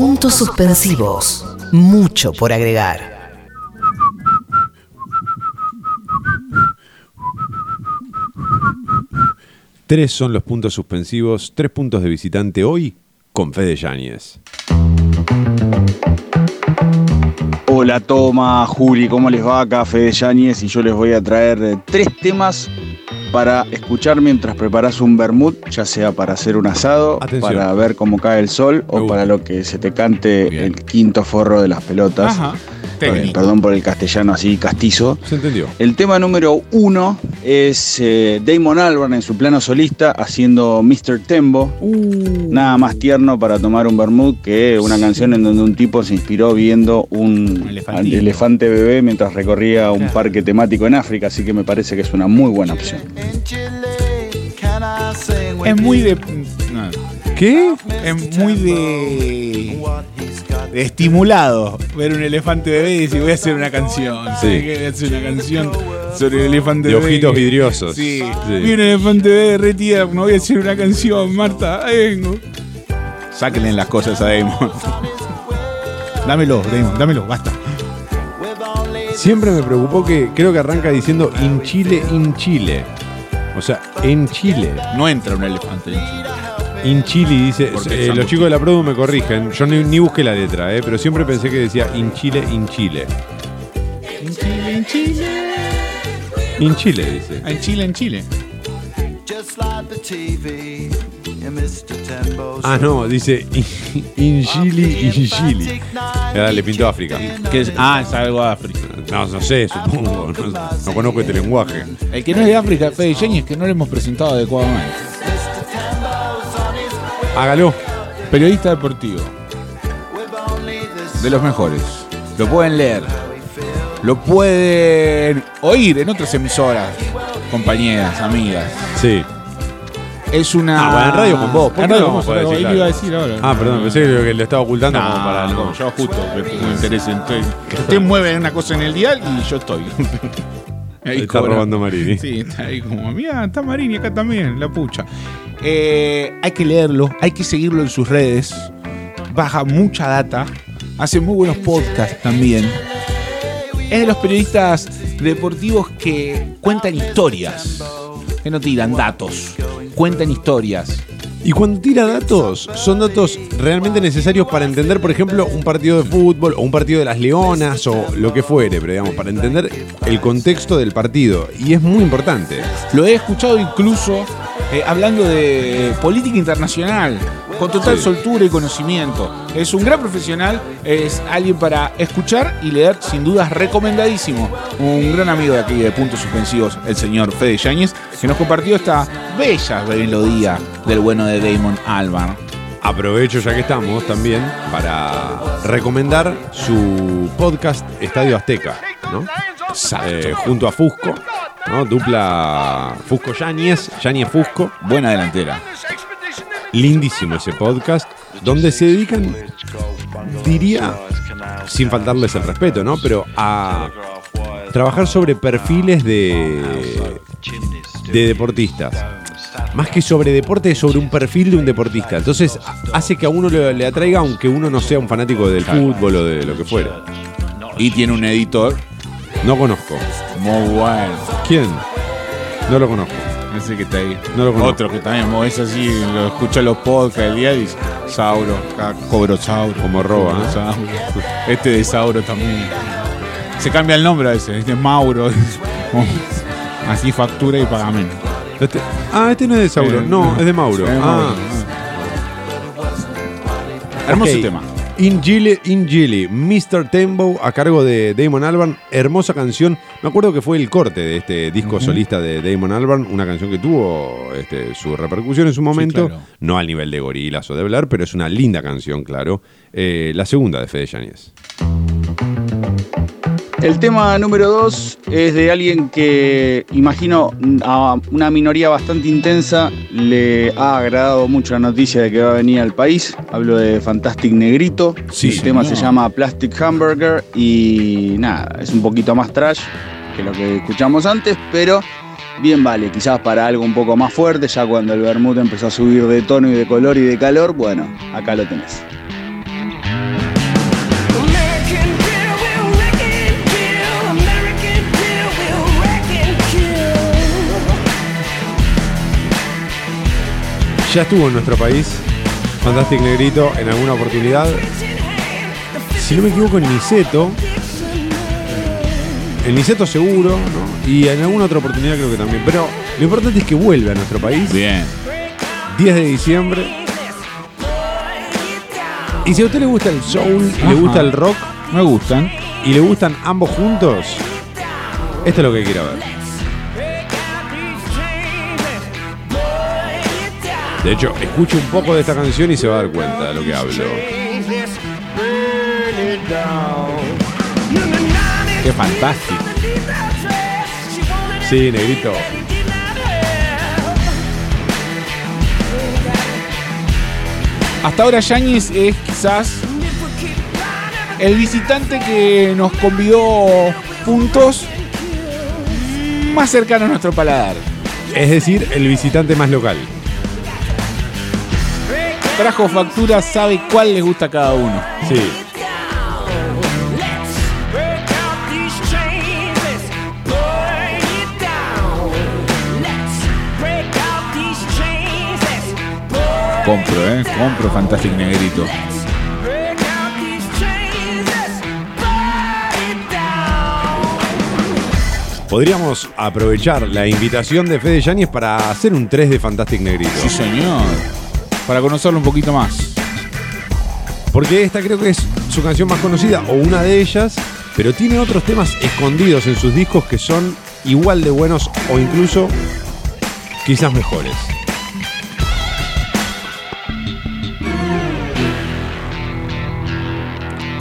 Puntos suspensivos. Mucho por agregar. Tres son los puntos suspensivos, tres puntos de visitante hoy con Fede Yáñez. Hola Toma, Juli, ¿cómo les va? Acá Fede Yáñez y yo les voy a traer eh, tres temas para escuchar mientras preparas un vermut, ya sea para hacer un asado, Atención. para ver cómo cae el sol o para lo que se te cante Bien. el quinto forro de las pelotas. Ajá. Técnico. Perdón por el castellano así castizo. ¿Se entendió? El tema número uno es eh, Damon Albarn en su plano solista haciendo Mr. Tembo. Uh. Nada más tierno para tomar un vermut que una canción en donde un tipo se inspiró viendo un elefante bebé mientras recorría un Claro. parque temático en África, así que me parece que es una muy buena opción. Es muy de. no, ¿Qué? es muy de. De estimulado ver un elefante bebé y decir voy a hacer una canción. Sí. Voy a hacer una canción sobre el elefante De bebé. ojitos vidriosos. Sí. Sí. Vi un elefante bebé re tierno, voy a hacer una canción, Marta. Ahí vengo. Sáquenle las cosas a Damon. dámelo, Damon, dámelo, basta. Siempre me preocupó que creo que arranca diciendo in Chile, in Chile. O sea, en Chile. No entra un elefante en Chile. In Chile dice. Eh, los chicos de la Produ me corrigen. Yo ni, ni busqué la letra, eh, pero siempre pensé que decía in Chile, in Chile. En Chile, en Chile. In Chile dice. En Chile, en Chile. Ah, no, dice in, Chile, in Chile. Ya, le pintó África. Ah, es algo de África. No, no sé, supongo. No, no conozco este lenguaje. El que no es de África, Fede Jenny, es que no lo hemos presentado adecuadamente. Hágalo. Periodista deportivo. De los mejores. Lo pueden leer. Lo pueden oír en otras emisoras. Compañeras, amigas. Sí. Es una. Ah, bueno, en radio con vos. ¿Por En radio con vos, iba a decir ahora. Ah, perdón, pensé que lo estaba ocultando como para no. yo justo que me interesa. Usted mueve una cosa en el dial y yo estoy. Ahí Está cobra. robando Marini. Sí, está ahí como, mira, está Marini acá también, la pucha. Eh, hay que leerlo, hay que seguirlo en sus redes. Baja mucha data, hace muy buenos podcasts también. Es de los periodistas deportivos que cuentan historias, que no tiran datos, cuentan historias. Y cuando tira datos, son datos realmente necesarios para entender, por ejemplo, un partido de fútbol o un partido de las Leonas o lo que fuere, pero digamos, para entender el contexto del partido. Y es muy importante. Lo he escuchado incluso eh, hablando de política internacional, con total Sí. soltura y conocimiento. Es un gran profesional, es alguien para escuchar y leer, sin dudas, recomendadísimo. Un gran amigo de aquí de Puntos Suspensivos, el señor Fede Yáñez, que nos compartió esta bella melodía del bueno de Damon Albarn. Aprovecho ya que estamos también para recomendar su podcast Estadio Azteca, ¿no? Eh, junto a Fusco, ¿no? Dupla Fusco Yáñez, Yáñez Fusco. Buena delantera. Lindísimo ese podcast, donde se dedican, diría, sin faltarles el respeto, ¿no? Pero a trabajar sobre perfiles de, de deportistas. Más que sobre deporte, es sobre un perfil de un deportista. Entonces hace que a uno le, le atraiga, aunque uno no sea un fanático del fútbol o de lo que fuera. Y tiene un editor No conozco. muy bueno. ¿Quién? No lo conozco. Ese que está ahí. No lo conozco. Otro que también es así, lo escucha en los podcasts del día y dice, Sauro, acá cobro Sauro. Como roba, ¿eh? Sauro. Este de Sauro también. Se cambia el nombre a veces, este es Mauro. Así factura y pagamento. Este- ah, este no es de Sauro. Eh, No, es de Mauro. Es de Ah. Hermoso Ok. tema. In Gile, In Gile, Mr. Tembo a cargo de Damon Albarn. Hermosa canción. Me acuerdo que fue el corte de este disco solista de Damon Albarn. Una canción que tuvo este, su repercusión en su momento. claro. No al nivel de Gorilas o de Blair, pero es una linda canción, claro. Eh, la segunda de Fede Yáñez. El tema número dos es de alguien que imagino a una minoría bastante intensa le ha agradado mucho la noticia de que va a venir al país. Hablo de Fantastic Negrito. Sí, El tema se llama Plastic Hamburger y nada, es un poquito más trash que lo que escuchamos antes, pero bien vale, quizás para algo un poco más fuerte, ya cuando el vermut empezó a subir de tono y de color y de calor, bueno, acá lo tenés. Ya estuvo en nuestro país. Fantastic Negrito en alguna oportunidad. Si no me equivoco, en Niceto. En Niceto seguro, ¿no? Y en alguna otra oportunidad creo que también. Pero lo importante es que vuelve a nuestro país. Bien. 10 de diciembre. Y si a usted le gusta el soul y le gusta el rock Me gustan. y le gustan ambos juntos, esto es lo que quiero ver. De hecho, escuche un poco de esta canción y se va a dar cuenta de lo que hablo. Qué fantástico. Sí, negrito. Hasta ahora Yáñez es quizás el visitante que nos convidó puntos más cercano a nuestro paladar. Es decir, el visitante más local. Trajo factura, sabe cuál les gusta a cada uno. Sí. Compro, eh. Compro Fantastic Negrito. Podríamos aprovechar la invitación de Fede Yáñez para hacer un 3 de Fantastic Negrito. Sí, señor. Para conocerlo un poquito más. Porque esta creo que es su canción más conocida o una de ellas, pero tiene otros temas escondidos en sus discos que son igual de buenos o incluso quizás mejores.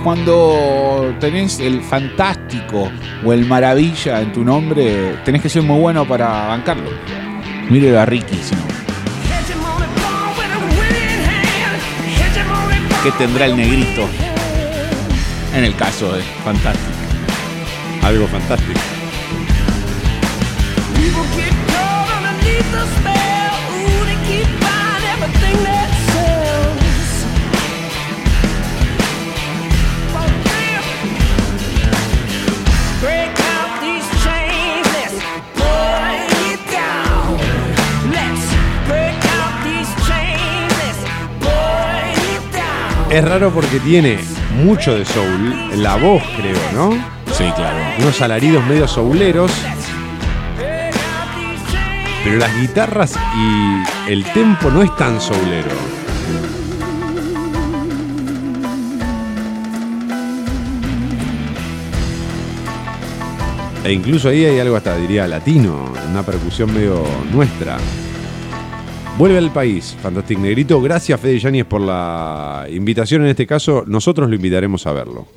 Cuando tenés el fantástico o el maravilla en tu nombre, tenés que ser muy bueno para bancarlo. Mire a Ricky, si no. ¿Qué tendrá el negrito? En el caso de Fantástico. Algo fantástico. Es raro porque tiene mucho de soul, la voz creo, ¿no? Sí, claro. Unos alaridos medio souleros. Pero las guitarras y el tempo no es tan soulero. E incluso ahí hay algo hasta diría latino, una percusión medio nuestra. Vuelve al país, Fantastic Negrito. Gracias, Fede Yáñez, por la invitación. En este caso, nosotros lo invitaremos a verlo.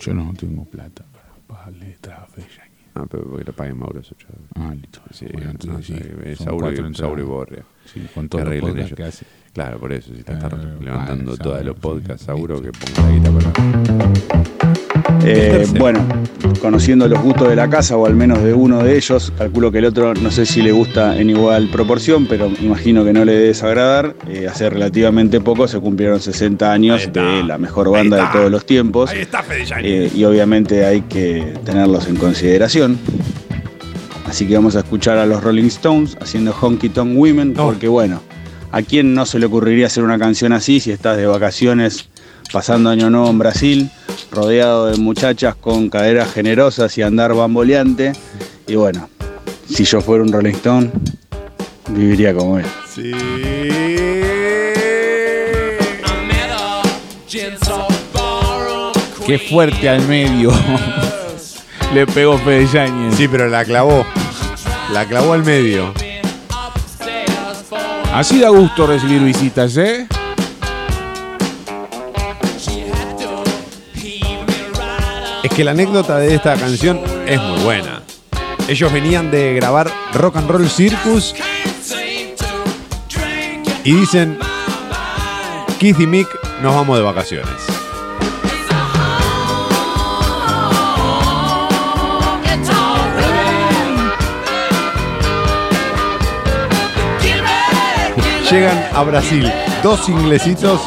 Yo no tengo plata para pagarle trafe, Yañez. Ah, pero porque lo paguen Mauro Socha. Ah, listo. Sí, Bueno, no entonces sé, sí, es y Borria. Sí, con podcasts ellos. que hace. Claro, por eso, si está, está Claro, levantando vale, todos los podcasts, sí, Sauro, que listo. ponga la guita para. Eh, bueno, conociendo los gustos de la casa, o al menos de uno de ellos, calculo que el otro no sé si le gusta en igual proporción, pero imagino que no le debe desagradar. Eh, hace relativamente poco se cumplieron 60 Ahí años de la mejor banda de todos los tiempos. Ahí está. Eh, y obviamente hay que tenerlos en consideración. Así que vamos a escuchar a los Rolling Stones haciendo Honky Tonk Women, No. porque bueno, ¿a quién no se le ocurriría hacer una canción así si estás de vacaciones pasando año nuevo en Brasil, rodeado de muchachas con caderas generosas y andar bamboleante? Y bueno, si yo fuera un Rolling Stone, viviría como él. Sí. Qué fuerte al medio. Le pegó Fede Yáñez. Sí, pero la clavó. La clavó al medio. Así da gusto recibir visitas, ¿eh? Es que la anécdota de esta canción es muy buena. Ellos venían de grabar Rock and Roll Circus y dicen, Keith y Mick, nos vamos de vacaciones. Llegan a Brasil, dos inglesitos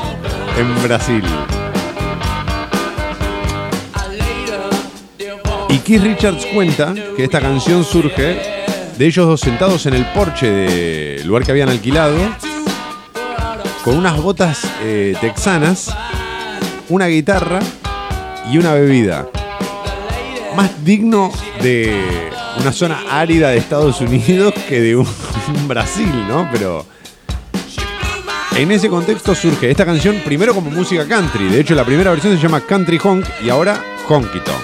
en Brasil. Y Keith Richards cuenta que esta canción surge de ellos dos sentados en el porche del lugar que habían alquilado, con unas botas eh, texanas, una guitarra y una bebida. Más digno de una zona árida de Estados Unidos que de un, un Brasil, ¿no? Pero en ese contexto surge esta canción primero como música country. De hecho, la primera versión se llama Country Honk y ahora Honky Tonk.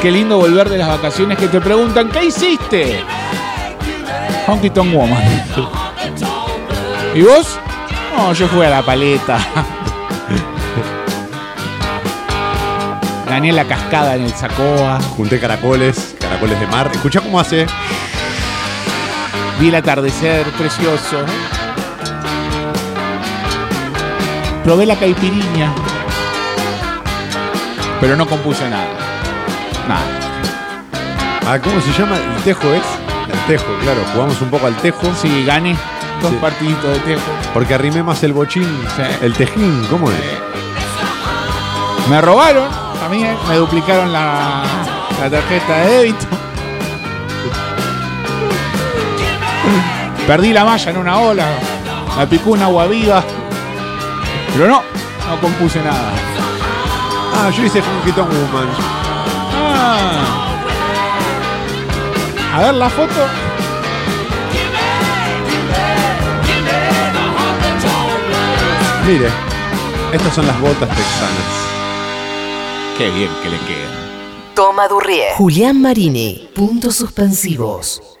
Qué lindo volver de las vacaciones que te preguntan, ¿qué hiciste? Honky Tonk Woman. ¿Y vos? No, yo fui a la paleta. Gané la cascada en el Sacoa. Junté caracoles, caracoles de mar. Escucha cómo hace. Vi el atardecer precioso. Probé la caipiriña. Pero no compuse nada. Nada. Ah, ¿cómo se llama? El tejo es. El tejo, claro. Jugamos un poco al tejo. Sí, gané dos Sí. partiditos de tejo. Porque arrimé más el bochín. Sí. El tejín, ¿cómo es? Me robaron también, me duplicaron la, la tarjeta de débito. Perdí la malla en una ola, la picó una agua viva. Pero no, no compuse nada. Ah, yo hice Honky Tonk Woman. Ah. A ver la foto. Mire, estas son las botas texanas. Qué bien que le queda. Julián Marini. Puntos suspensivos.